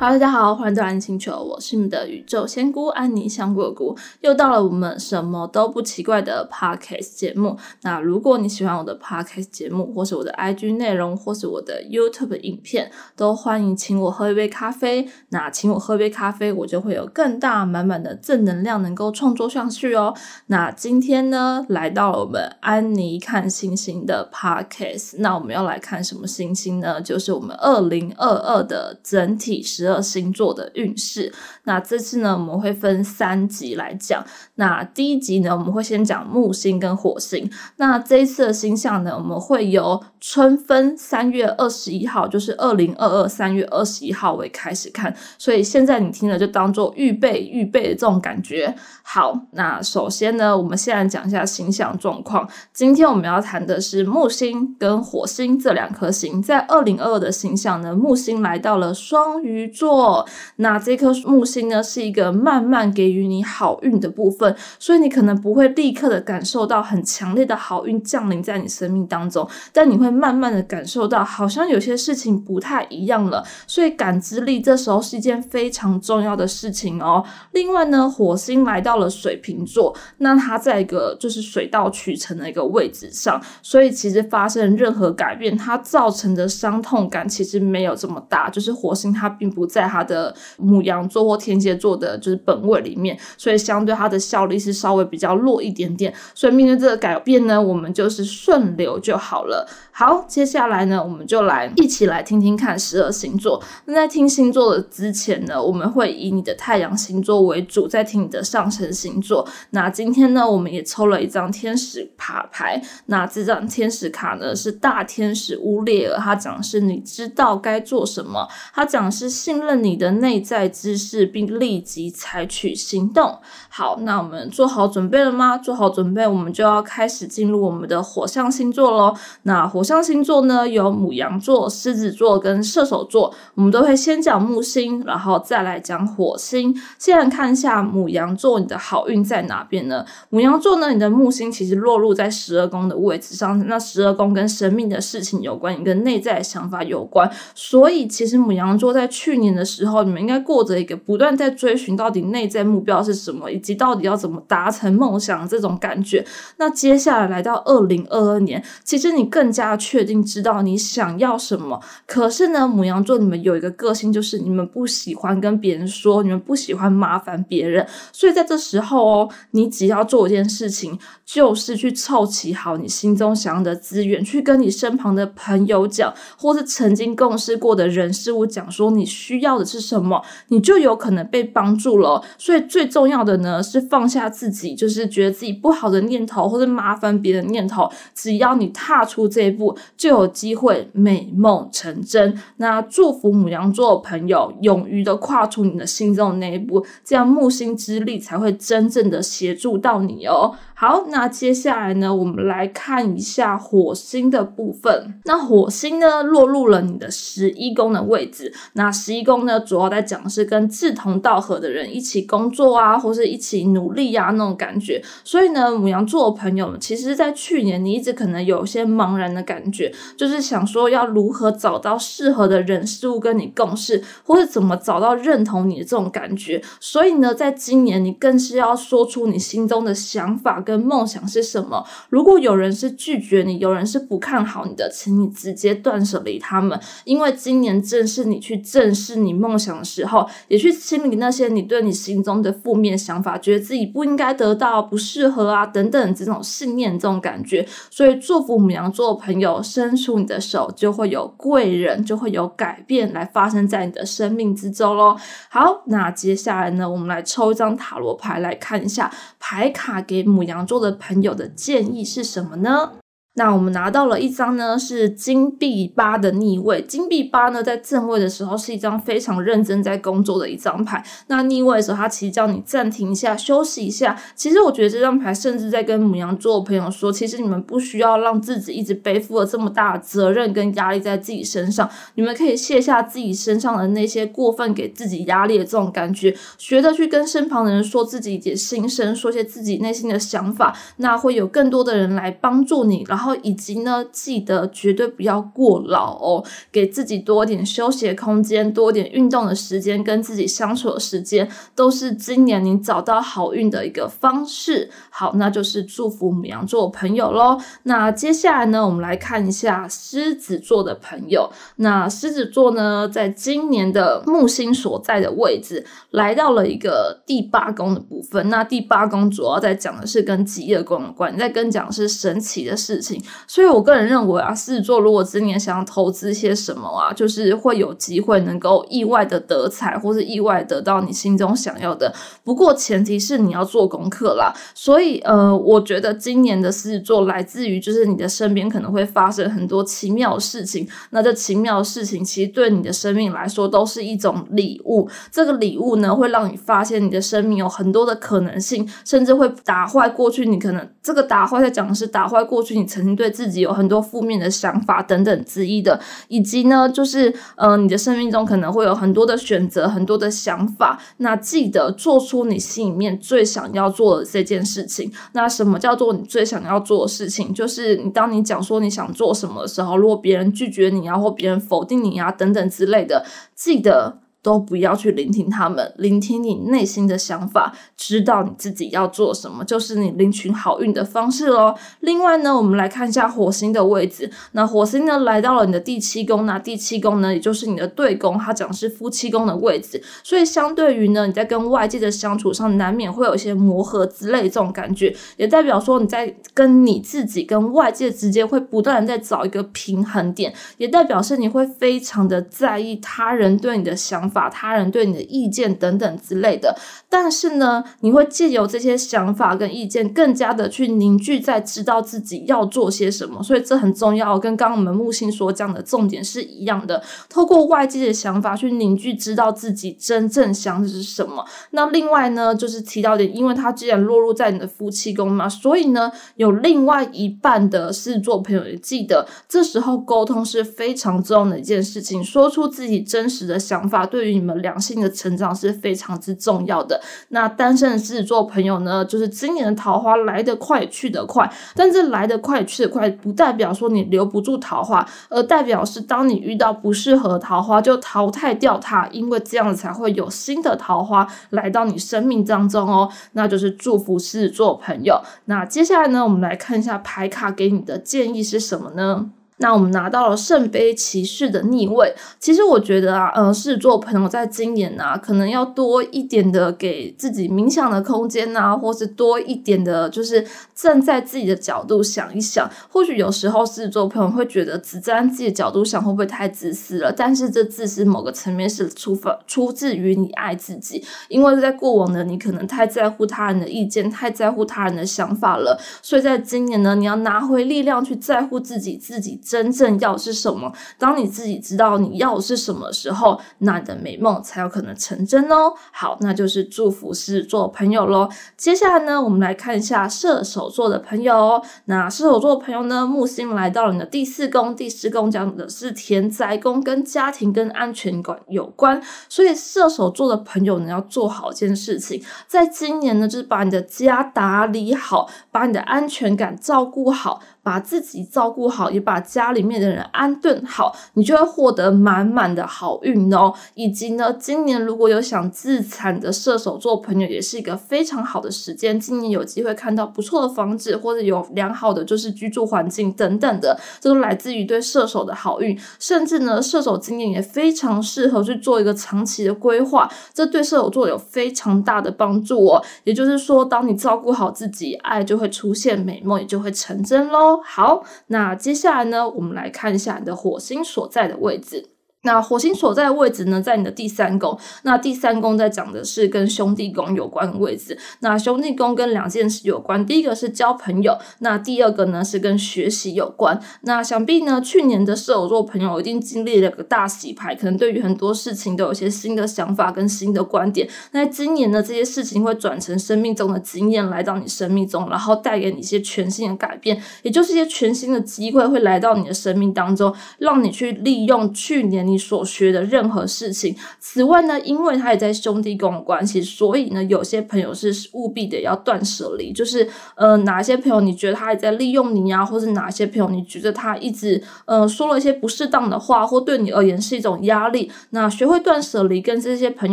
好大家好，欢迎到安星球，我是你们的宇宙仙姑安妮香果菇，又到了我们什么都不奇怪的 Podcast 节目。那如果你喜欢我的 Podcast 节目，或是我的 IG 内容，或是我的 YouTube 影片，都欢迎请我喝一杯咖啡。那请我喝杯咖啡，我就会有更大满满的正能量，能够创作上去哦。那今天呢，来到了我们安妮看星星的 Podcast，那我们要来看什么星星呢？就是我们二零二二的整体十。的星座的运势，那这次呢，我们会分三集来讲。那第一集呢，我们会先讲木星跟火星。那这一次的星象呢，我们会由春分三月二十一号，就是二零二二三月二十一号为开始看。所以现在你听了就当做预备预备的这种感觉。好，那首先呢，我们先来讲一下星象状况。今天我们要谈的是木星跟火星这两颗星，在二零二二的星象呢，木星来到了双鱼。座，那这颗木星呢，是一个慢慢给予你好运的部分，所以你可能不会立刻的感受到很强烈的好运降临在你生命当中，但你会慢慢的感受到，好像有些事情不太一样了。所以感知力这时候是一件非常重要的事情哦。另外呢，火星来到了水瓶座，那它在一个就是水到渠成的一个位置上，所以其实发生任何改变，它造成的伤痛感其实没有这么大，就是火星它并不。在他的母羊座或天蝎座的，就是本位里面，所以相对他的效力是稍微比较弱一点点。所以面对这个改变呢，我们就是顺流就好了。好，接下来呢，我们就来一起来听听看十二星座。那在听星座的之前呢，我们会以你的太阳星座为主，再听你的上升星座。那今天呢，我们也抽了一张天使卡牌。那这张天使卡呢，是大天使乌列尔，他讲的是你知道该做什么，他讲的是信任你的内在知识，并立即采取行动。好，那我们做好准备了吗？做好准备，我们就要开始进入我们的火象星座喽。那火。象星座呢有母羊座、狮子座跟射手座，我们都会先讲木星，然后再来讲火星。先来看一下母羊座，你的好运在哪边呢？母羊座呢，你的木星其实落入在十二宫的位置上，那十二宫跟生命的事情有关，你跟内在想法有关。所以其实母羊座在去年的时候，你们应该过着一个不断在追寻到底内在目标是什么，以及到底要怎么达成梦想这种感觉。那接下来来到二零二二年，其实你更加。确定知道你想要什么，可是呢，母羊座你们有一个个性，就是你们不喜欢跟别人说，你们不喜欢麻烦别人，所以在这时候哦，你只要做一件事情，就是去凑齐好你心中想要的资源，去跟你身旁的朋友讲，或是曾经共事过的人事物讲，说你需要的是什么，你就有可能被帮助了。所以最重要的呢，是放下自己，就是觉得自己不好的念头或者麻烦别人念头，只要你踏出这一步。就有机会美梦成真。那祝福母羊座的朋友，勇于的跨出你的心中的那一步，这样木星之力才会真正的协助到你哦。好，那接下来呢，我们来看一下火星的部分。那火星呢，落入了你的十一宫的位置。那十一工呢，主要在讲是跟志同道合的人一起工作啊，或是一起努力呀那种感觉。所以呢，母羊座的朋友，其实，在去年你一直可能有些茫然的感觉，就是想说要如何找到适合的人事物跟你共事，或是怎么找到认同你的这种感觉。所以呢，在今年你更是要说出你心中的想法。跟梦想是什么？如果有人是拒绝你，有人是不看好你的，请你直接断舍离他们。因为今年正是你去正视是你梦想的时候，也去清理那些你对你心中的负面想法，觉得自己不应该得到、不适合啊等等这种信念、这种感觉。所以祝福母羊座的朋友，伸出你的手，就会有贵人，就会有改变来发生在你的生命之中喽。好，那接下来呢，我们来抽一张塔罗牌来看一下牌卡给母羊。座的朋友的建议是什么呢？那我们拿到了一张呢，是金币八的逆位。金币八呢，在正位的时候是一张非常认真在工作的一张牌。那逆位的时候，它其实叫你暂停一下，休息一下。其实我觉得这张牌甚至在跟母羊座的朋友说，其实你们不需要让自己一直背负了这么大的责任跟压力在自己身上，你们可以卸下自己身上的那些过分给自己压力的这种感觉，学着去跟身旁的人说自己的心声，说些自己内心的想法，那会有更多的人来帮助你，然后。后以及呢，记得绝对不要过劳哦，给自己多点休息的空间，多点运动的时间，跟自己相处的时间，都是今年你找到好运的一个方式。好，那就是祝福母羊座朋友喽。那接下来呢，我们来看一下狮子座的朋友。那狮子座呢，在今年的木星所在的位置，来到了一个第八宫的部分。那第八宫主要在讲的是跟吉业宫有关，在跟讲是神奇的事情。所以我个人认为啊，狮子座如果今年想要投资些什么啊，就是会有机会能够意外的得财，或是意外得到你心中想要的。不过前提是你要做功课啦。所以呃，我觉得今年的狮子座来自于就是你的身边可能会发生很多奇妙的事情。那这奇妙的事情其实对你的生命来说都是一种礼物。这个礼物呢，会让你发现你的生命有很多的可能性，甚至会打坏过去你可能这个打坏在讲的是打坏过去你经对自己有很多负面的想法等等之一的，以及呢，就是呃，你的生命中可能会有很多的选择，很多的想法。那记得做出你心里面最想要做的这件事情。那什么叫做你最想要做的事情？就是你当你讲说你想做什么的时候，如果别人拒绝你啊，或别人否定你啊，等等之类的，记得。都不要去聆听他们，聆听你内心的想法，知道你自己要做什么，就是你领取好运的方式喽。另外呢，我们来看一下火星的位置。那火星呢，来到了你的第七宫，那第七宫呢，也就是你的对宫，它讲是夫妻宫的位置。所以相对于呢，你在跟外界的相处上，难免会有一些磨合之类这种感觉，也代表说你在跟你自己跟外界之间会不断的在找一个平衡点，也代表是你会非常的在意他人对你的想法。把他人对你的意见等等之类的，但是呢，你会借由这些想法跟意见，更加的去凝聚在知道自己要做些什么，所以这很重要。跟刚刚我们木星所讲的重点是一样的，透过外界的想法去凝聚，知道自己真正想的是什么。那另外呢，就是提到点，因为他既然落入在你的夫妻宫嘛，所以呢，有另外一半的狮子座朋友也记得，这时候沟通是非常重要的一件事情，说出自己真实的想法，对对于你们良性的成长是非常之重要的。那单身的狮子座朋友呢，就是今年的桃花来得快，去得快。但这来得快，去得快，不代表说你留不住桃花，而代表是当你遇到不适合桃花，就淘汰掉它，因为这样子才会有新的桃花来到你生命当中哦。那就是祝福狮子座朋友。那接下来呢，我们来看一下牌卡给你的建议是什么呢？那我们拿到了圣杯骑士的逆位，其实我觉得啊，呃，狮子座朋友在今年啊，可能要多一点的给自己冥想的空间呐，或是多一点的，就是站在自己的角度想一想。或许有时候狮子座朋友会觉得只站自己的角度想，会不会太自私了？但是这自私某个层面是出发出自于你爱自己，因为在过往的你可能太在乎他人的意见，太在乎他人的想法了，所以在今年呢，你要拿回力量去在乎自己，自己。真正要是什么？当你自己知道你要是什么时候，那你的美梦才有可能成真哦。好，那就是祝福狮子座朋友喽。接下来呢，我们来看一下射手座的朋友哦。那射手座的朋友呢，木星来到了你的第四宫，第四宫讲的是田宅宫，跟家庭跟安全感有关。所以射手座的朋友呢，要做好一件事情，在今年呢，就是把你的家打理好，把你的安全感照顾好。把自己照顾好，也把家里面的人安顿好，你就会获得满满的好运哦。以及呢，今年如果有想自产的射手座朋友，也是一个非常好的时间。今年有机会看到不错的房子，或者有良好的就是居住环境等等的，这都来自于对射手的好运。甚至呢，射手今年也非常适合去做一个长期的规划，这对射手座有非常大的帮助哦。也就是说，当你照顾好自己，爱就会出现，美梦也就会成真喽。好，那接下来呢，我们来看一下你的火星所在的位置。那火星所在的位置呢，在你的第三宫。那第三宫在讲的是跟兄弟宫有关的位置。那兄弟宫跟两件事有关，第一个是交朋友，那第二个呢是跟学习有关。那想必呢，去年的射手座朋友一定经历了个大洗牌，可能对于很多事情都有些新的想法跟新的观点。那今年呢，这些事情会转成生命中的经验来到你生命中，然后带给你一些全新的改变，也就是一些全新的机会会来到你的生命当中，让你去利用去年你。所学的任何事情。此外呢，因为他也在兄弟宫关系，所以呢，有些朋友是务必得要断舍离，就是呃，哪些朋友你觉得他也在利用你啊，或是哪些朋友你觉得他一直呃说了一些不适当的话，或对你而言是一种压力，那学会断舍离，跟这些朋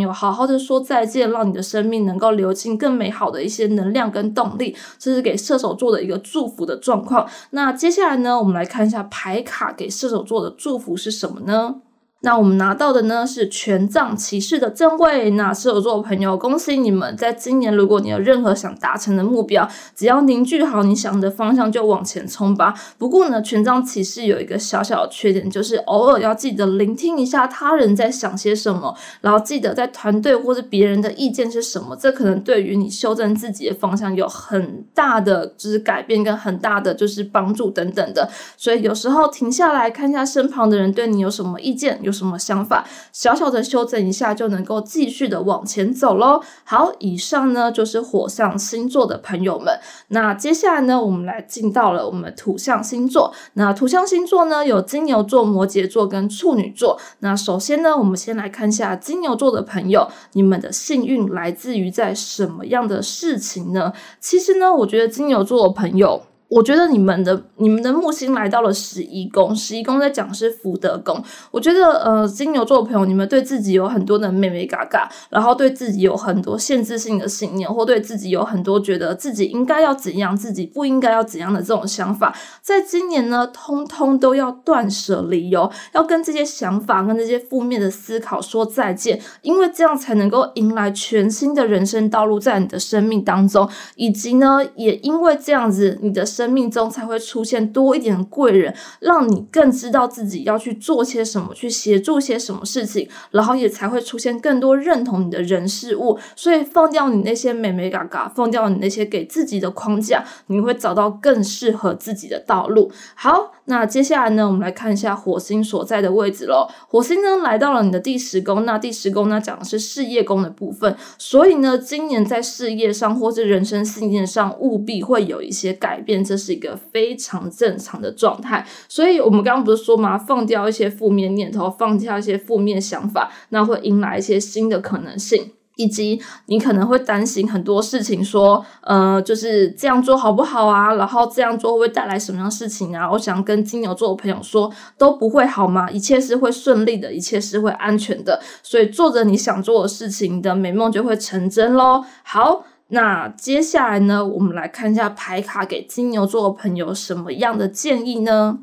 友好好的说再见，让你的生命能够流进更美好的一些能量跟动力，这是给射手座的一个祝福的状况。那接下来呢，我们来看一下牌卡给射手座的祝福是什么呢？那我们拿到的呢是权杖骑士的正位。那射手座的朋友，恭喜你们，在今年如果你有任何想达成的目标，只要凝聚好你想的方向，就往前冲吧。不过呢，权杖骑士有一个小小的缺点，就是偶尔要记得聆听一下他人在想些什么，然后记得在团队或者别人的意见是什么，这可能对于你修正自己的方向有很大的就是改变跟很大的就是帮助等等的。所以有时候停下来看一下身旁的人对你有什么意见。有什么想法？小小的修正一下就能够继续的往前走喽。好，以上呢就是火象星座的朋友们。那接下来呢，我们来进到了我们土象星座。那土象星座呢，有金牛座、摩羯座跟处女座。那首先呢，我们先来看一下金牛座的朋友，你们的幸运来自于在什么样的事情呢？其实呢，我觉得金牛座的朋友。我觉得你们的你们的木星来到了十一宫，十一宫在讲是福德宫。我觉得呃，金牛座的朋友，你们对自己有很多的妹妹嘎嘎，然后对自己有很多限制性的信念，或对自己有很多觉得自己应该要怎样，自己不应该要怎样的这种想法，在今年呢，通通都要断舍离哦，要跟这些想法跟这些负面的思考说再见，因为这样才能够迎来全新的人生道路在你的生命当中，以及呢，也因为这样子，你的。生命中才会出现多一点贵人，让你更知道自己要去做些什么，去协助些什么事情，然后也才会出现更多认同你的人事物。所以放掉你那些美美嘎嘎，放掉你那些给自己的框架，你会找到更适合自己的道路。好。那接下来呢，我们来看一下火星所在的位置喽。火星呢来到了你的第十宫，那第十宫呢讲的是事业宫的部分，所以呢，今年在事业上或是人生信念上务必会有一些改变，这是一个非常正常的状态。所以我们刚刚不是说吗？放掉一些负面念头，放掉一些负面想法，那会迎来一些新的可能性。以及你可能会担心很多事情，说，呃，就是这样做好不好啊？然后这样做会不会带来什么样事情啊？我想跟金牛座的朋友说，都不会好吗？一切是会顺利的，一切是会安全的。所以做着你想做的事情，你的美梦就会成真喽。好，那接下来呢，我们来看一下牌卡给金牛座的朋友什么样的建议呢？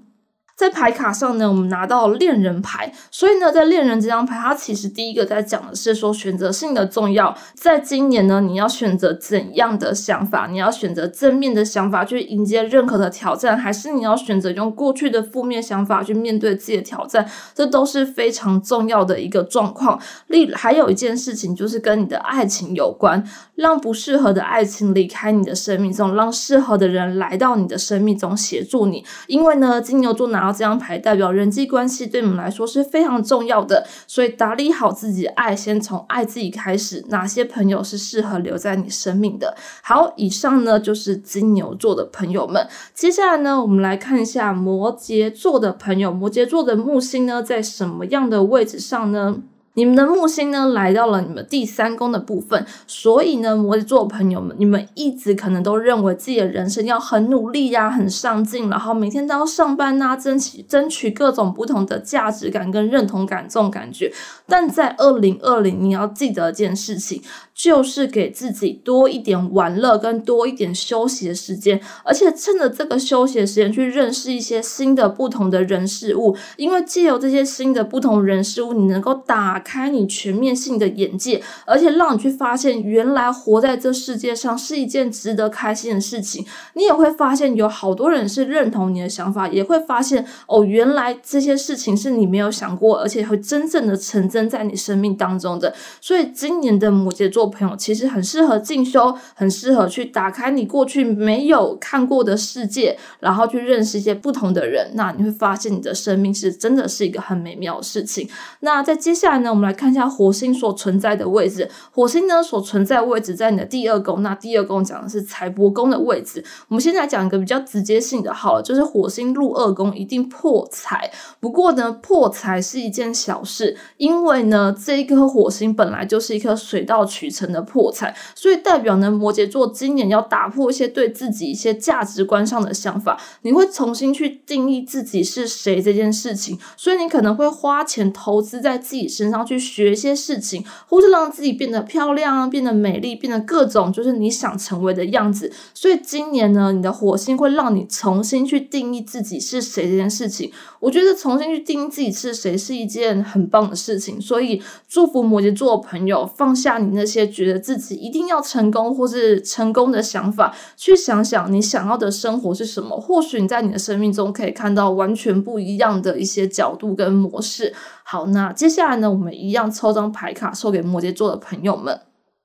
在牌卡上呢，我们拿到恋人牌，所以呢，在恋人这张牌，它其实第一个在讲的是说选择性的重要。在今年呢，你要选择怎样的想法？你要选择正面的想法去迎接任何的挑战，还是你要选择用过去的负面想法去面对自己的挑战？这都是非常重要的一个状况。另还有一件事情就是跟你的爱情有关，让不适合的爱情离开你的生命中，让适合的人来到你的生命中协助你。因为呢，金牛座拿然后。这张牌代表人际关系对你们来说是非常重要的，所以打理好自己爱，先从爱自己开始。哪些朋友是适合留在你生命的？好，以上呢就是金牛座的朋友们。接下来呢，我们来看一下摩羯座的朋友。摩羯座的木星呢，在什么样的位置上呢？你们的木星呢来到了你们第三宫的部分，所以呢，摩羯座朋友们，你们一直可能都认为自己的人生要很努力呀，很上进，然后每天都要上班呐，争取争取各种不同的价值感跟认同感这种感觉。但在二零二零，你要记得一件事情。就是给自己多一点玩乐跟多一点休息的时间，而且趁着这个休息的时间去认识一些新的不同的人事物，因为借由这些新的不同人事物，你能够打开你全面性的眼界，而且让你去发现原来活在这世界上是一件值得开心的事情。你也会发现有好多人是认同你的想法，也会发现哦，原来这些事情是你没有想过，而且会真正的成真在你生命当中的。所以今年的摩羯座。朋友其实很适合进修，很适合去打开你过去没有看过的世界，然后去认识一些不同的人。那你会发现你的生命是真的是一个很美妙的事情。那在接下来呢，我们来看一下火星所存在的位置。火星呢所存在位置在你的第二宫，那第二宫讲的是财帛宫的位置。我们现在讲一个比较直接性的，好了，就是火星入二宫一定破财。不过呢，破财是一件小事，因为呢，这一颗火星本来就是一颗水到渠成的破财，所以代表呢，摩羯座今年要打破一些对自己一些价值观上的想法，你会重新去定义自己是谁这件事情，所以你可能会花钱投资在自己身上去学一些事情，或是让自己变得漂亮啊，变得美丽，变得各种就是你想成为的样子。所以今年呢，你的火星会让你重新去定义自己是谁这件事情。我觉得重新去定义自己是谁是一件很棒的事情，所以祝福摩羯座的朋友放下你那些觉得自己一定要成功或是成功的想法，去想想你想要的生活是什么。或许你在你的生命中可以看到完全不一样的一些角度跟模式。好，那接下来呢，我们一样抽张牌卡，送给摩羯座的朋友们。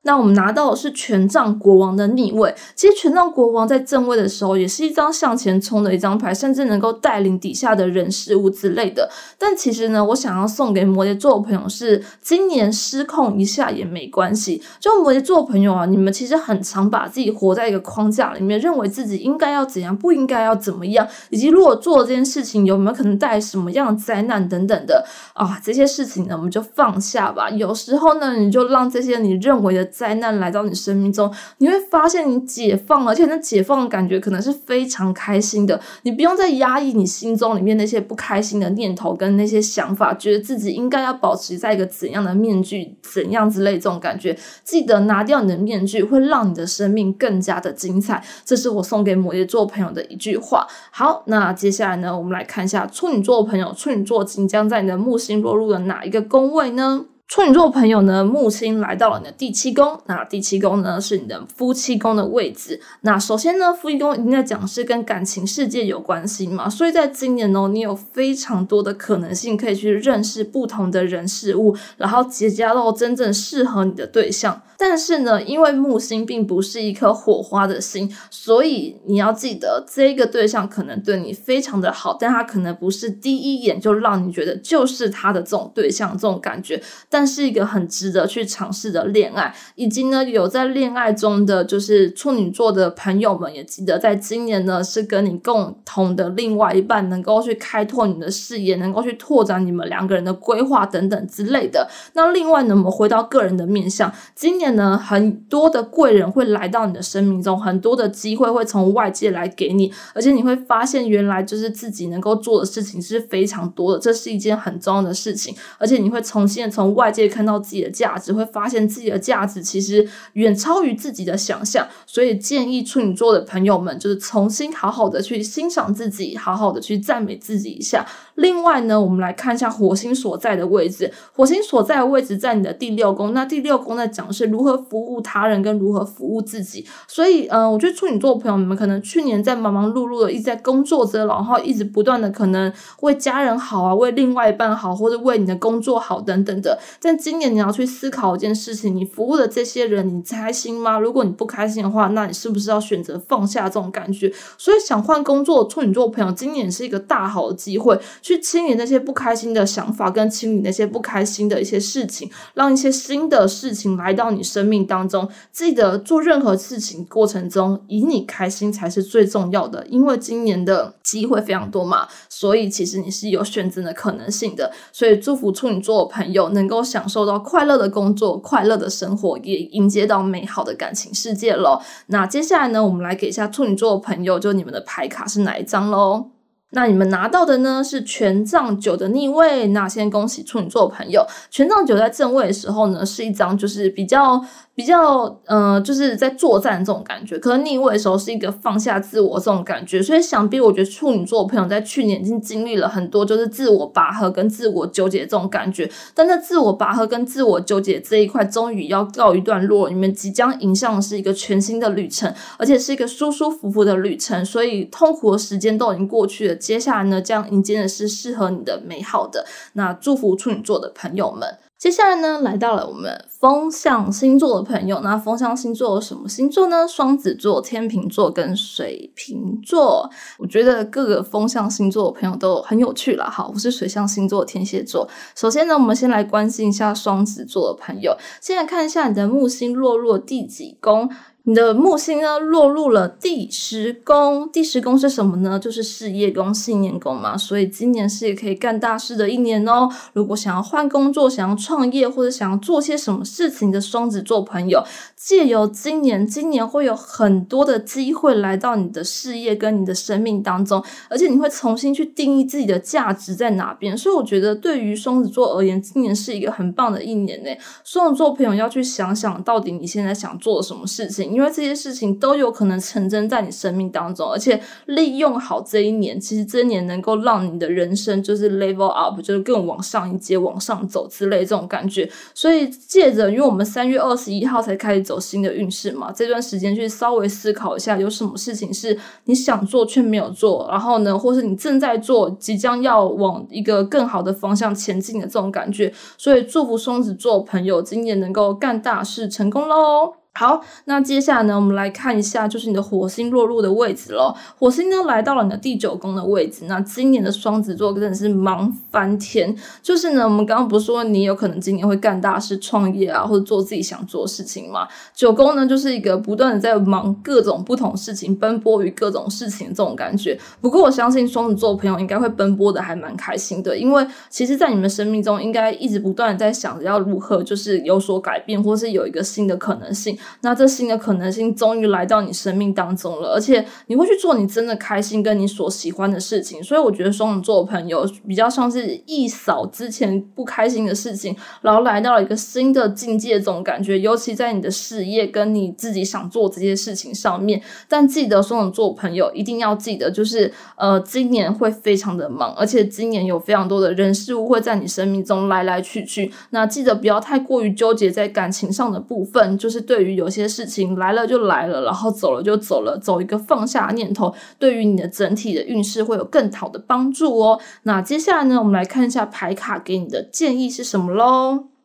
那我们拿到的是权杖国王的逆位。其实权杖国王在正位的时候，也是一张向前冲的一张牌，甚至能够带领底下的人事物之类的。但其实呢，我想要送给摩羯座的朋友是，今年失控一下也没关系。就摩羯座朋友啊，你们其实很常把自己活在一个框架里面，认为自己应该要怎样，不应该要怎么样，以及如果做这件事情有没有可能带来什么样的灾难等等的啊，这些事情呢，我们就放下吧。有时候呢，你就让这些你认为的。灾难来到你生命中，你会发现你解放了，而且那解放的感觉可能是非常开心的。你不用再压抑你心中里面那些不开心的念头跟那些想法，觉得自己应该要保持在一个怎样的面具、怎样之类这种感觉。记得拿掉你的面具，会让你的生命更加的精彩。这是我送给摩羯座朋友的一句话。好，那接下来呢，我们来看一下处女座的朋友，处女座即将在你的木星落入了哪一个宫位呢？处女座朋友呢，木星来到了你的第七宫，那第七宫呢是你的夫妻宫的位置。那首先呢，夫妻宫一定在讲是跟感情世界有关系嘛，所以在今年哦，你有非常多的可能性可以去认识不同的人事物，然后结交到真正适合你的对象。但是呢，因为木星并不是一颗火花的星，所以你要记得，这个对象可能对你非常的好，但他可能不是第一眼就让你觉得就是他的这种对象，这种感觉。但但是一个很值得去尝试的恋爱，以及呢，有在恋爱中的就是处女座的朋友们，也记得在今年呢，是跟你共同的另外一半，能够去开拓你的视野，能够去拓展你们两个人的规划等等之类的。那另外呢，我们回到个人的面相，今年。呢，很多的贵人会来到你的生命中，很多的机会会从外界来给你，而且你会发现，原来就是自己能够做的事情是非常多的，这是一件很重要的事情。而且你会重新从外外界看到自己的价值，会发现自己的价值其实远超于自己的想象。所以建议处女座的朋友们，就是重新好好的去欣赏自己，好好的去赞美自己一下。另外呢，我们来看一下火星所在的位置，火星所在的位置在你的第六宫，那第六宫在讲是如何服务他人跟如何服务自己，所以，嗯，我觉得处女座朋友，你们可能去年在忙忙碌碌的一直在工作着，然后一直不断的可能为家人好啊，为另外一半好，或者为你的工作好等等的。但今年你要去思考一件事情：你服务的这些人，你开心吗？如果你不开心的话，那你是不是要选择放下这种感觉？所以，想换工作处女座朋友，今年是一个大好的机会，去清理那些不开心的想法，跟清理那些不开心的一些事情，让一些新的事情来到你。生命当中，记得做任何事情过程中，以你开心才是最重要的。因为今年的机会非常多嘛，所以其实你是有选择的可能性的。所以祝福处女座的朋友能够享受到快乐的工作、快乐的生活，也迎接到美好的感情世界喽。那接下来呢，我们来给一下处女座的朋友，就你们的牌卡是哪一张喽？那你们拿到的呢是权杖九的逆位，那先恭喜处女座朋友。权杖九在正位的时候呢，是一张就是比较。比较呃，就是在作战这种感觉，可能逆位的时候是一个放下自我这种感觉，所以想必我觉得处女座朋友在去年已经经历了很多，就是自我拔河跟自我纠结这种感觉。但在自我拔河跟自我纠结这一块，终于要告一段落，你们即将迎向的是一个全新的旅程，而且是一个舒舒服服的旅程。所以痛苦的时间都已经过去了，接下来呢，将迎接的是适合你的美好的。那祝福处女座的朋友们。接下来呢，来到了我们风象星座的朋友。那风象星座有什么星座呢？双子座、天秤座跟水瓶座。我觉得各个风象星座的朋友都很有趣了。好，我是水象星座天蝎座。首先呢，我们先来关心一下双子座的朋友。先来看一下你的木星落入第几宫。你的木星呢落入了第十宫，第十宫是什么呢？就是事业宫、信念宫嘛。所以今年是也可以干大事的一年哦。如果想要换工作、想要创业或者想要做些什么事情的双子座朋友，借由今年，今年会有很多的机会来到你的事业跟你的生命当中，而且你会重新去定义自己的价值在哪边。所以我觉得对于双子座而言，今年是一个很棒的一年呢。双子座朋友要去想想到底你现在想做什么事情。因为这些事情都有可能成真在你生命当中，而且利用好这一年，其实这一年能够让你的人生就是 level up，就是更往上一阶、往上走之类这种感觉。所以借着，因为我们三月二十一号才开始走新的运势嘛，这段时间去稍微思考一下，有什么事情是你想做却没有做，然后呢，或是你正在做，即将要往一个更好的方向前进的这种感觉。所以祝福双子座朋友今年能够干大事，成功喽！好，那接下来呢，我们来看一下，就是你的火星落入的位置咯。火星呢来到了你的第九宫的位置，那今年的双子座真的是忙翻天。就是呢，我们刚刚不是说你有可能今年会干大事、创业啊，或者做自己想做的事情嘛？九宫呢就是一个不断的在忙各种不同事情，奔波于各种事情这种感觉。不过我相信双子座朋友应该会奔波的还蛮开心的，因为其实，在你们生命中应该一直不断的在想着要如何就是有所改变，或是有一个新的可能性。那这新的可能性终于来到你生命当中了，而且你会去做你真的开心跟你所喜欢的事情，所以我觉得双子座的朋友比较像是一扫之前不开心的事情，然后来到了一个新的境界，这种感觉，尤其在你的事业跟你自己想做这些事情上面。但记得双子座朋友一定要记得，就是呃，今年会非常的忙，而且今年有非常多的人事物会在你生命中来来去去。那记得不要太过于纠结在感情上的部分，就是对于。有些事情来了就来了，然后走了就走了，走一个放下念头，对于你的整体的运势会有更好的帮助哦。那接下来呢，我们来看一下牌卡给你的建议是什么喽。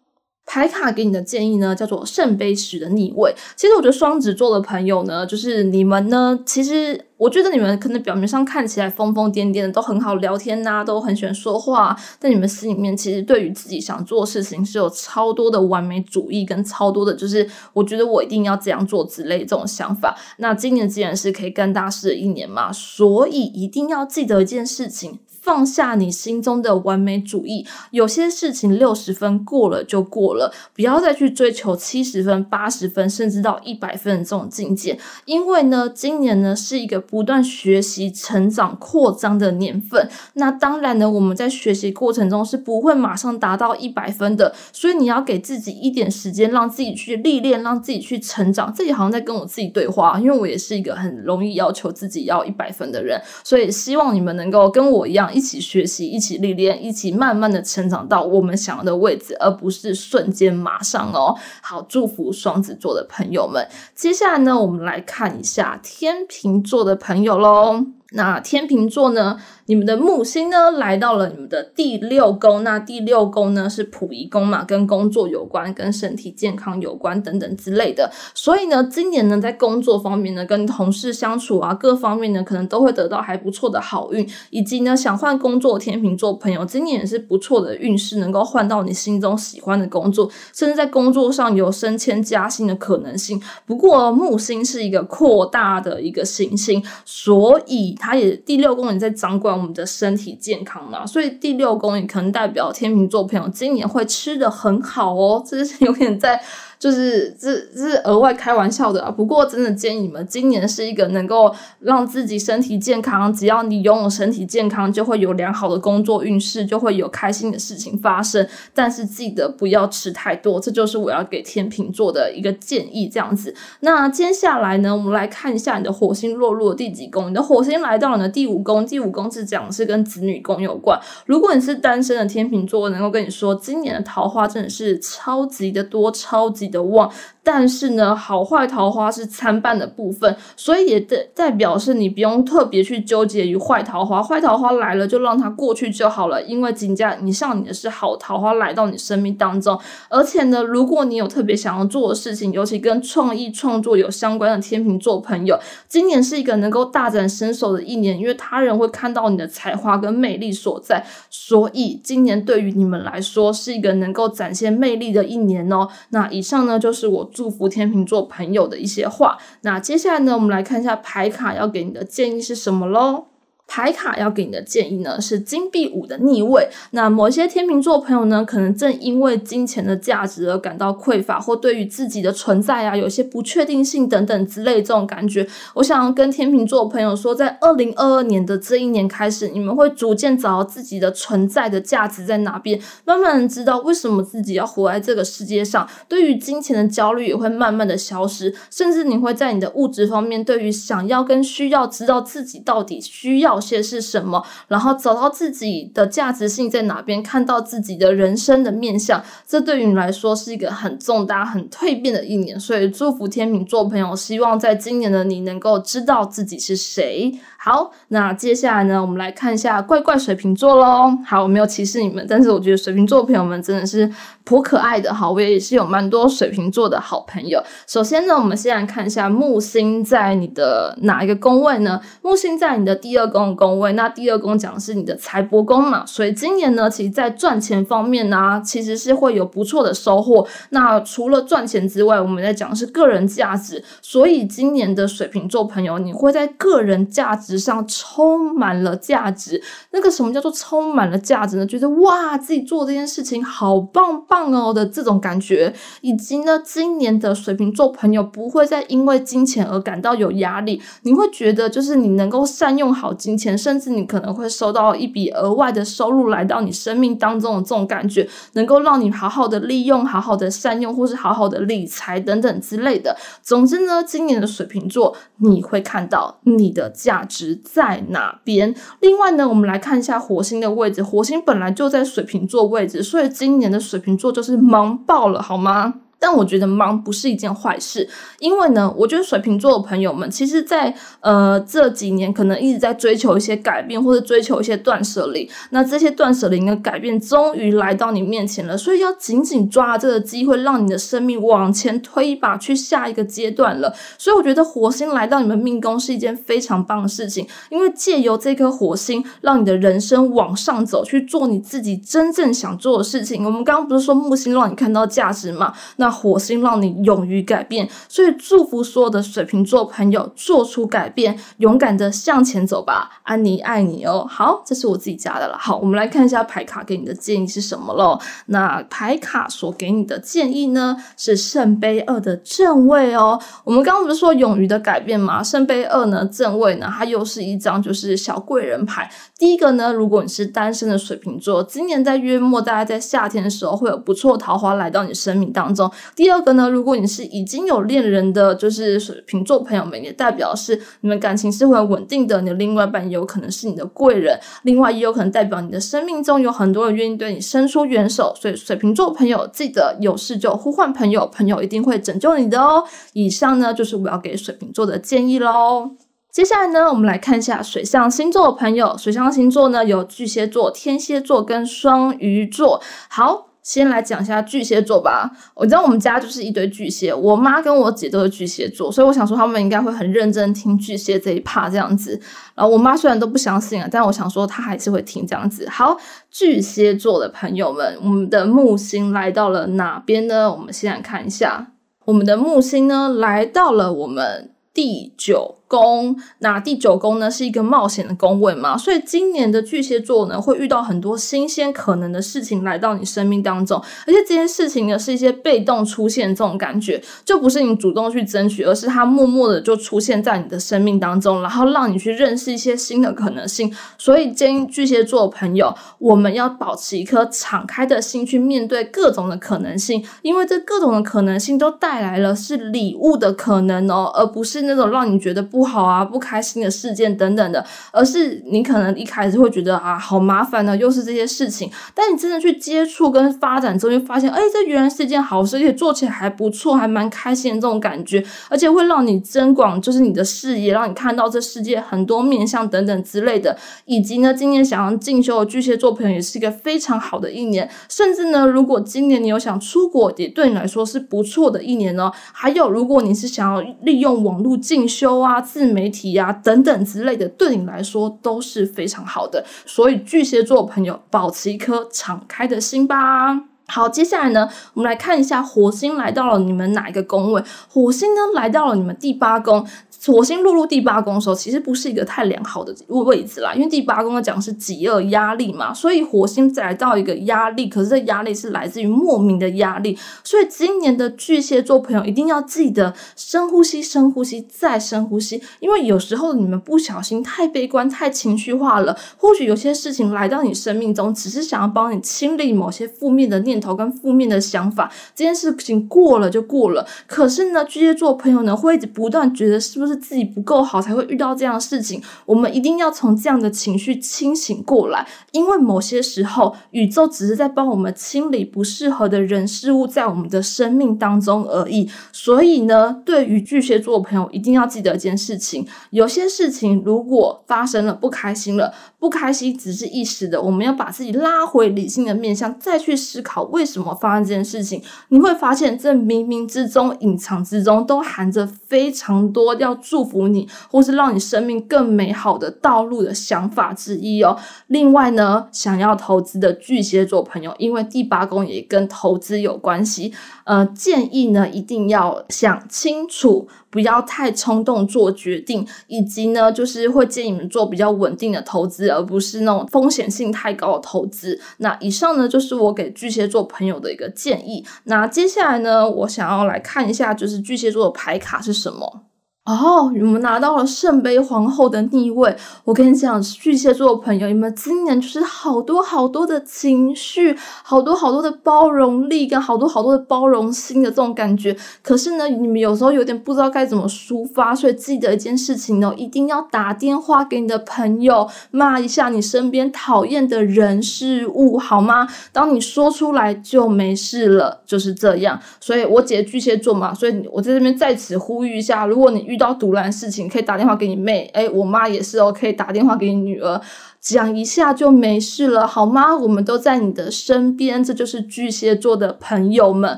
牌卡给你的建议呢，叫做圣杯十的逆位。其实我觉得双子座的朋友呢，就是你们呢，其实我觉得你们可能表面上看起来疯疯癫癫的，都很好聊天呐，都很喜欢说话，但你们心里面其实对于自己想做的事情是有超多的完美主义，跟超多的就是我觉得我一定要这样做之类这种想法。那今年既然是可以干大事的一年嘛，所以一定要记得一件事情。放下你心中的完美主义，有些事情六十分过了就过了，不要再去追求七十分、八十分，甚至到一百分的这种境界。因为呢，今年呢是一个不断学习、成长、扩张的年份。那当然呢，我们在学习过程中是不会马上达到一百分的，所以你要给自己一点时间，让自己去历练，让自己去成长。自己好像在跟我自己对话，因为我也是一个很容易要求自己要一百分的人，所以希望你们能够跟我一样。一起学习，一起历练，一起慢慢的成长到我们想要的位置，而不是瞬间马上哦。好，祝福双子座的朋友们。接下来呢，我们来看一下天秤座的朋友喽。那天秤座呢？你们的木星呢，来到了你们的第六宫。那第六宫呢，是溥仪宫嘛，跟工作有关，跟身体健康有关等等之类的。所以呢，今年呢，在工作方面呢，跟同事相处啊，各方面呢，可能都会得到还不错的好运。以及呢，想换工作天秤座朋友，今年也是不错的运势，能够换到你心中喜欢的工作，甚至在工作上有升迁加薪的可能性。不过木星是一个扩大的一个行星，所以它也第六宫也在掌管。我们的身体健康嘛，所以第六宫也可能代表天秤座朋友今年会吃的很好哦，这是有点在。就是这这是额外开玩笑的啊，不过真的建议你们，今年是一个能够让自己身体健康，只要你拥有身体健康，就会有良好的工作运势，就会有开心的事情发生。但是记得不要吃太多，这就是我要给天秤座的一个建议。这样子，那接下来呢，我们来看一下你的火星落入第几宫？你的火星来到了你的第五宫，第五宫是讲是跟子女宫有关。如果你是单身的天秤座，能够跟你说，今年的桃花真的是超级的多，超级。的旺，但是呢，好坏桃花是参半的部分，所以也代代表是你不用特别去纠结于坏桃花，坏桃花来了就让它过去就好了，因为金价你像你的是好桃花来到你生命当中，而且呢，如果你有特别想要做的事情，尤其跟创意创作有相关的天秤座朋友，今年是一个能够大展身手的一年，因为他人会看到你的才华跟魅力所在，所以今年对于你们来说是一个能够展现魅力的一年哦。那以上呢就是我祝福天秤座朋友的一些话。那接下来呢，我们来看一下牌卡要给你的建议是什么喽。牌卡要给你的建议呢是金币五的逆位。那某些天秤座朋友呢，可能正因为金钱的价值而感到匮乏，或对于自己的存在啊，有些不确定性等等之类这种感觉。我想要跟天秤座朋友说，在二零二二年的这一年开始，你们会逐渐找到自己的存在的价值在哪边，慢慢知道为什么自己要活在这个世界上。对于金钱的焦虑也会慢慢的消失，甚至你会在你的物质方面，对于想要跟需要，知道自己到底需要。些是什么？然后找到自己的价值性在哪边，看到自己的人生的面相，这对于你来说是一个很重大、很蜕变的一年。所以祝福天秤座朋友，希望在今年的你能够知道自己是谁。好，那接下来呢，我们来看一下怪怪水瓶座喽。好，我没有歧视你们，但是我觉得水瓶座朋友们真的是颇可爱的。好，我也是有蛮多水瓶座的好朋友。首先呢，我们先来看一下木星在你的哪一个宫位呢？木星在你的第二宫宫位。那第二宫讲的是你的财帛宫嘛，所以今年呢，其实在赚钱方面呢，其实是会有不错的收获。那除了赚钱之外，我们在讲的是个人价值。所以今年的水瓶座朋友，你会在个人价值。上充满了价值，那个什么叫做充满了价值呢？觉得哇，自己做这件事情好棒棒哦的这种感觉，以及呢，今年的水瓶座朋友不会再因为金钱而感到有压力，你会觉得就是你能够善用好金钱，甚至你可能会收到一笔额外的收入来到你生命当中的这种感觉，能够让你好好的利用、好好的善用，或是好好的理财等等之类的。总之呢，今年的水瓶座你会看到你的价值。在哪边？另外呢，我们来看一下火星的位置。火星本来就在水瓶座位置，所以今年的水瓶座就是忙爆了，好吗？但我觉得忙不是一件坏事，因为呢，我觉得水瓶座的朋友们，其实，在呃这几年可能一直在追求一些改变，或者追求一些断舍离。那这些断舍离跟改变终于来到你面前了，所以要紧紧抓这个机会，让你的生命往前推一把，去下一个阶段了。所以我觉得火星来到你们命宫是一件非常棒的事情，因为借由这颗火星，让你的人生往上走，去做你自己真正想做的事情。我们刚刚不是说木星让你看到价值吗？那火星让你勇于改变，所以祝福所有的水瓶座朋友做出改变，勇敢的向前走吧。安妮爱你哦。好，这是我自己加的了。好，我们来看一下牌卡给你的建议是什么喽。那牌卡所给你的建议呢，是圣杯二的正位哦。我们刚刚不是说勇于的改变吗？圣杯二呢正位呢，它又是一张就是小贵人牌。第一个呢，如果你是单身的水瓶座，今年在月末，大概在夏天的时候，会有不错桃花来到你生命当中。第二个呢，如果你是已经有恋人的，就是水瓶座朋友们，也代表是你们感情是会稳定的。你的另外一半也有可能是你的贵人，另外也有可能代表你的生命中有很多人愿意对你伸出援手。所以水瓶座朋友记得有事就呼唤朋友，朋友一定会拯救你的哦。以上呢就是我要给水瓶座的建议喽。接下来呢，我们来看一下水象星座的朋友。水象星座呢有巨蟹座、天蝎座跟双鱼座。好。先来讲一下巨蟹座吧。我知道我们家就是一堆巨蟹，我妈跟我姐都是巨蟹座，所以我想说他们应该会很认真听巨蟹这一趴这样子。然后我妈虽然都不相信啊，但我想说她还是会听这样子。好，巨蟹座的朋友们，我们的木星来到了哪边呢？我们先来看一下，我们的木星呢来到了我们第九。宫那第九宫呢是一个冒险的宫位嘛，所以今年的巨蟹座呢会遇到很多新鲜可能的事情来到你生命当中，而且这件事情呢是一些被动出现这种感觉，就不是你主动去争取，而是它默默的就出现在你的生命当中，然后让你去认识一些新的可能性。所以建议巨蟹座朋友，我们要保持一颗敞开的心去面对各种的可能性，因为这各种的可能性都带来了是礼物的可能哦，而不是那种让你觉得不。不好啊、不开心的事件等等的，而是你可能一开始会觉得啊，好麻烦呢，又是这些事情。但你真的去接触跟发展之后，就发现，哎，这原来是一件好事，而且做起来还不错，还蛮开心的这种感觉，而且会让你增广就是你的视野，让你看到这世界很多面向等等之类的。以及呢，今年想要进修的巨蟹座朋友也是一个非常好的一年，甚至呢，如果今年你有想出国，也对你来说是不错的一年哦。还有，如果你是想要利用网络进修啊、自媒体呀等等之类的，对你来说都是非常好的。所以，巨蟹座朋友保持一颗敞开的心吧。好，接下来呢，我们来看一下火星来到了你们哪一个宫位？火星呢来到了你们第八宫。火星落入第八宫的时候，其实不是一个太良好的位置啦，因为第八宫讲是极恶压力嘛，所以火星来到一个压力，可是这压力是来自于莫名的压力，所以今年的巨蟹座朋友一定要记得深呼吸，深呼吸，再深呼吸，因为有时候你们不小心太悲观、太情绪化了，或许有些事情来到你生命中，只是想要帮你清理某些负面的念头跟负面的想法，这件事情过了就过了，可是呢，巨蟹座朋友呢会一直不断觉得是不是？自己不够好才会遇到这样的事情，我们一定要从这样的情绪清醒过来，因为某些时候宇宙只是在帮我们清理不适合的人事物在我们的生命当中而已。所以呢，对于巨蟹座的朋友，一定要记得一件事情：有些事情如果发生了，不开心了，不开心只是一时的，我们要把自己拉回理性的面向，再去思考为什么发生这件事情。你会发现，这冥冥之中、隐藏之中，都含着非常多要。祝福你，或是让你生命更美好的道路的想法之一哦。另外呢，想要投资的巨蟹座朋友，因为第八宫也跟投资有关系，呃，建议呢一定要想清楚，不要太冲动做决定，以及呢，就是会建议你们做比较稳定的投资，而不是那种风险性太高的投资。那以上呢，就是我给巨蟹座朋友的一个建议。那接下来呢，我想要来看一下，就是巨蟹座的牌卡是什么。哦，你们拿到了圣杯皇后的逆位。我跟你讲，巨蟹座的朋友，你们今年就是好多好多的情绪，好多好多的包容力，跟好多好多的包容心的这种感觉。可是呢，你们有时候有点不知道该怎么抒发，所以记得一件事情哦，一定要打电话给你的朋友，骂一下你身边讨厌的人事物，好吗？当你说出来就没事了，就是这样。所以我姐巨蟹座嘛，所以我在这边在此呼吁一下，如果你遇。遇到堵拦事情，可以打电话给你妹。哎，我妈也是哦，可以打电话给你女儿，讲一下就没事了，好吗？我们都在你的身边，这就是巨蟹座的朋友们。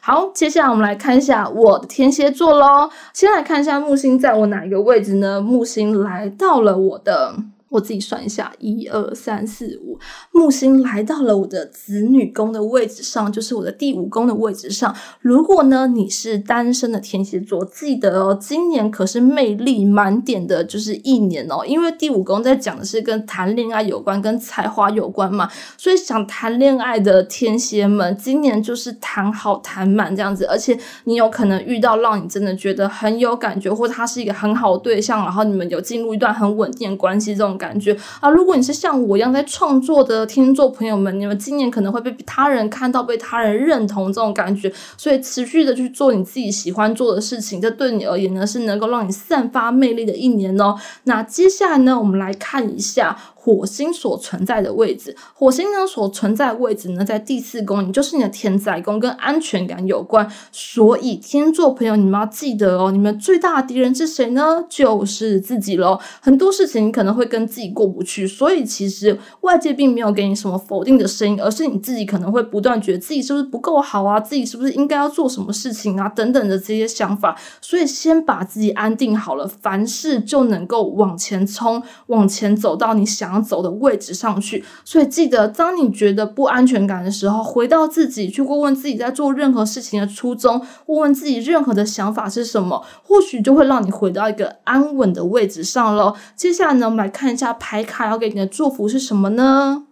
好，接下来我们来看一下我的天蝎座喽。先来看一下木星在我哪一个位置呢？木星来到了我的。我自己算一下，一二三四五，木星来到了我的子女宫的位置上，就是我的第五宫的位置上。如果呢你是单身的天蝎座，记得哦，今年可是魅力满点的，就是一年哦。因为第五宫在讲的是跟谈恋爱有关，跟才华有关嘛，所以想谈恋爱的天蝎们，今年就是谈好谈满这样子。而且你有可能遇到让你真的觉得很有感觉，或者他是一个很好的对象，然后你们有进入一段很稳定的关系这种。感觉啊，如果你是像我一样在创作的天座朋友们，你们今年可能会被他人看到，被他人认同这种感觉，所以持续的去做你自己喜欢做的事情，这对你而言呢是能够让你散发魅力的一年哦。那接下来呢，我们来看一下。火星所存在的位置，火星呢所存在的位置呢，在第四宫，也就是你的天灾宫，跟安全感有关。所以天座朋友，你们要记得哦，你们最大的敌人是谁呢？就是自己喽。很多事情你可能会跟自己过不去，所以其实外界并没有给你什么否定的声音，而是你自己可能会不断觉得自己是不是不够好啊，自己是不是应该要做什么事情啊，等等的这些想法。所以先把自己安定好了，凡事就能够往前冲，往前走到你想。想走的位置上去，所以记得，当你觉得不安全感的时候，回到自己去问问自己，在做任何事情的初衷，问问自己任何的想法是什么，或许就会让你回到一个安稳的位置上了。接下来呢，我们来看一下牌卡要给你的祝福是什么呢？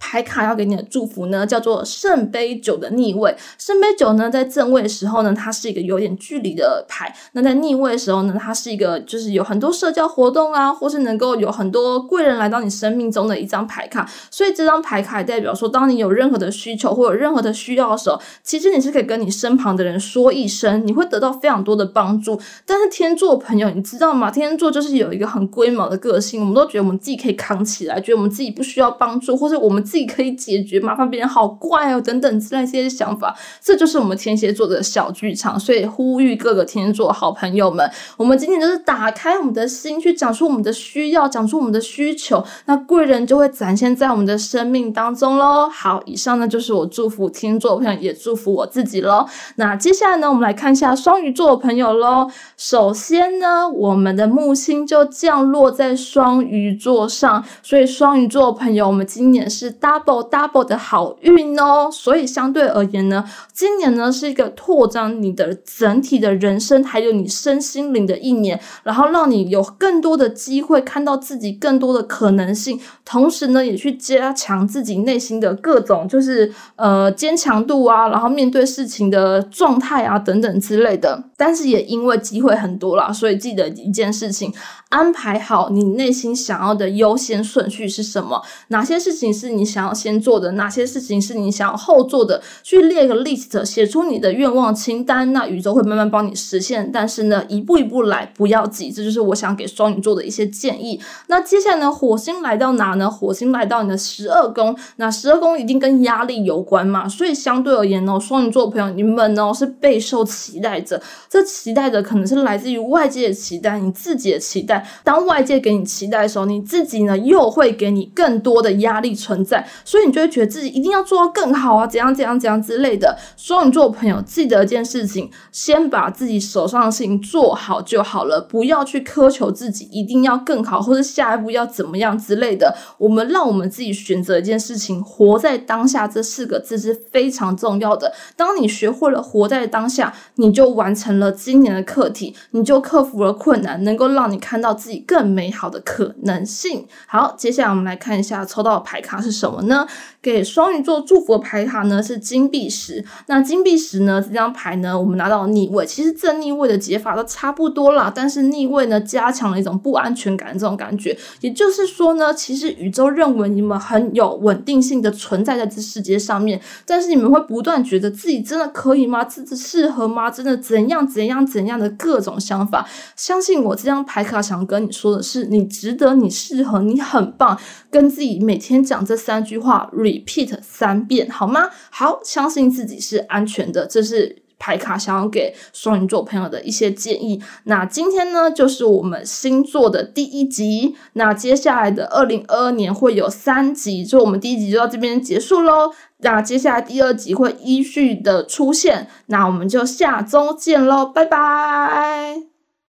牌卡要给你的祝福呢，叫做圣杯九的逆位。圣杯九呢，在正位的时候呢，它是一个有点距离的牌；那在逆位的时候呢，它是一个就是有很多社交活动啊，或是能够有很多贵人来到你生命中的一张牌卡。所以这张牌卡也代表说，当你有任何的需求或有任何的需要的时候，其实你是可以跟你身旁的人说一声，你会得到非常多的帮助。但是天座朋友，你知道吗？天座就是有一个很龟毛的个性，我们都觉得我们自己可以扛起来，觉得我们自己不需要帮助，或者我们自己可以解决麻烦别人好怪哦等等之类这些想法，这就是我们天蝎座的小剧场。所以呼吁各个天蝎座好朋友们，我们今天就是打开我们的心，去讲出我们的需要，讲出我们的需求，那贵人就会展现在我们的生命当中喽。好，以上呢就是我祝福天蝎座朋友，也祝福我自己喽。那接下来呢，我们来看一下双鱼座的朋友喽。首先呢，我们的木星就降落在双鱼座上，所以双鱼座的朋友，我们今年是 double double 的好运哦。所以相对而言呢，今年呢是一个拓展你的整体的人生，还有你身心灵的一年，然后让你有更多的机会看到自己更多的可能性，同时呢，也去加强自己内心的各种就是呃坚强度啊，然后面对事情的状态啊等等之类的。但是也因为机会很多啦，所以记得一件事情。安排好你内心想要的优先顺序是什么？哪些事情是你想要先做的？哪些事情是你想要后做的？去列个 list，写出你的愿望清单，那宇宙会慢慢帮你实现。但是呢，一步一步来，不要急。这就是我想给双鱼座的一些建议。那接下来呢，火星来到哪呢？火星来到你的十二宫，那十二宫一定跟压力有关嘛？所以相对而言呢，双鱼座的朋友，你们呢是备受期待着。这期待着可能是来自于外界的期待，你自己的期待。当外界给你期待的时候，你自己呢又会给你更多的压力存在，所以你就会觉得自己一定要做到更好啊，怎样怎样怎样之类的。双鱼座朋友，记得一件事情，先把自己手上的事情做好就好了，不要去苛求自己一定要更好，或者下一步要怎么样之类的。我们让我们自己选择一件事情，活在当下这四个字是非常重要的。当你学会了活在当下，你就完成了今年的课题，你就克服了困难，能够让你看到。自己更美好的可能性。好，接下来我们来看一下抽到的牌卡是什么么呢？给双鱼座祝福的牌卡呢是金币十。那金币十呢这张牌呢，我们拿到逆位，其实正逆位的解法都差不多啦，但是逆位呢加强了一种不安全感这种感觉。也就是说呢，其实宇宙认为你们很有稳定性的存在在这世界上面，但是你们会不断觉得自己真的可以吗？自己适合吗？真的怎样怎样怎样的各种想法。相信我，这张牌卡想。跟你说的是，你值得，你适合，你很棒。跟自己每天讲这三句话，repeat 三遍，好吗？好，相信自己是安全的，这是牌卡想要给双鱼座朋友的一些建议。那今天呢，就是我们星座的第一集。那接下来的二零二二年会有三集，就我们第一集就到这边结束喽。那接下来第二集会依序的出现，那我们就下周见喽，拜拜。